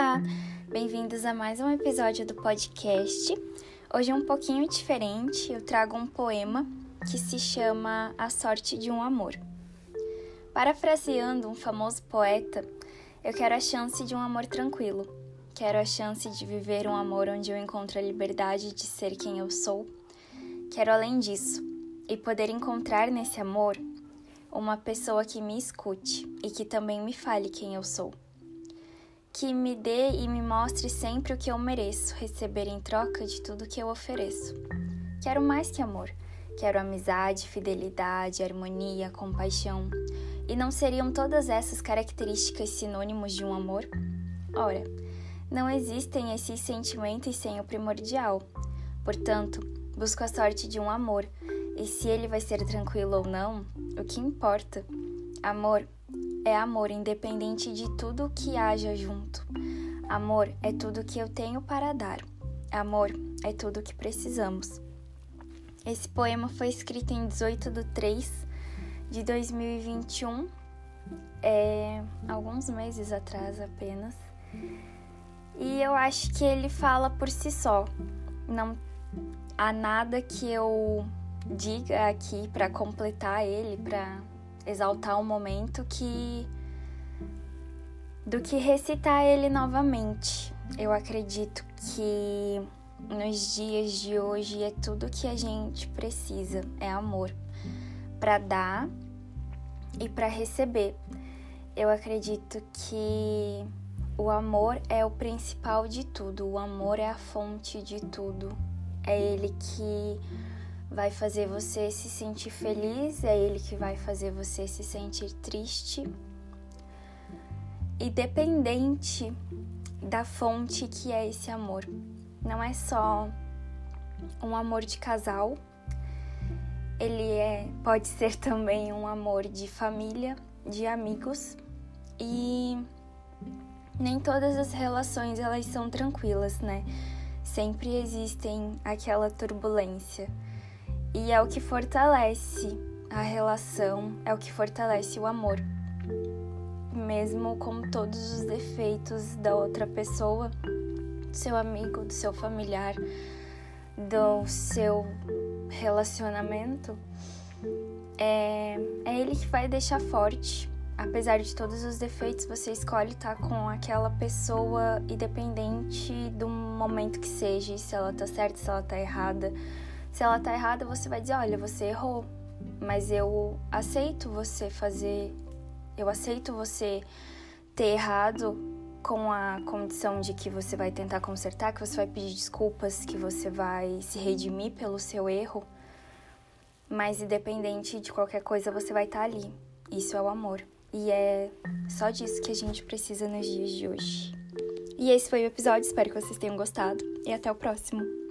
Olá, bem-vindos a mais um episódio do podcast. Hoje é um pouquinho diferente, eu trago um poema que se chama A Sorte de um Amor. Parafraseando um famoso poeta, eu quero a chance de um amor tranquilo. Quero a chance de viver um amor onde eu encontro a liberdade de ser quem eu sou. Quero além disso e poder encontrar nesse amor uma pessoa que me escute e que também me fale quem eu sou que me dê e me mostre sempre o que eu mereço receber em troca de tudo que eu ofereço. Quero mais que amor. Quero amizade, fidelidade, harmonia, compaixão. E não seriam todas essas características sinônimos de um amor? Ora, não existem esses sentimentos sem o primordial. Portanto, busco a sorte de um amor, e se ele vai ser tranquilo ou não, o que importa? Amor é amor, independente de tudo que haja junto. Amor é tudo que eu tenho para dar. Amor é tudo que precisamos. Esse poema foi escrito em 18 de 3 de 2021, é, alguns meses atrás apenas. E eu acho que ele fala por si só. Não há nada que eu diga aqui para completar ele, para exaltar o momento que do que recitar ele novamente. Eu acredito que nos dias de hoje é tudo que a gente precisa, é amor para dar e para receber. Eu acredito que o amor é o principal de tudo, o amor é a fonte de tudo. É ele que vai fazer você se sentir feliz, é ele que vai fazer você se sentir triste. E dependente da fonte que é esse amor. Não é só um amor de casal, ele é, pode ser também um amor de família, de amigos e nem todas as relações elas são tranquilas, né? Sempre existem aquela turbulência. E é o que fortalece a relação, é o que fortalece o amor. Mesmo com todos os defeitos da outra pessoa, do seu amigo, do seu familiar, do seu relacionamento, é, é ele que vai deixar forte. Apesar de todos os defeitos, você escolhe estar com aquela pessoa independente do momento que seja, se ela tá certa, se ela tá errada se ela tá errada, você vai dizer: olha, você errou, mas eu aceito você fazer, eu aceito você ter errado com a condição de que você vai tentar consertar, que você vai pedir desculpas, que você vai se redimir pelo seu erro. Mas independente de qualquer coisa, você vai estar tá ali. Isso é o amor. E é só disso que a gente precisa nos dias de hoje. E esse foi o episódio, espero que vocês tenham gostado e até o próximo.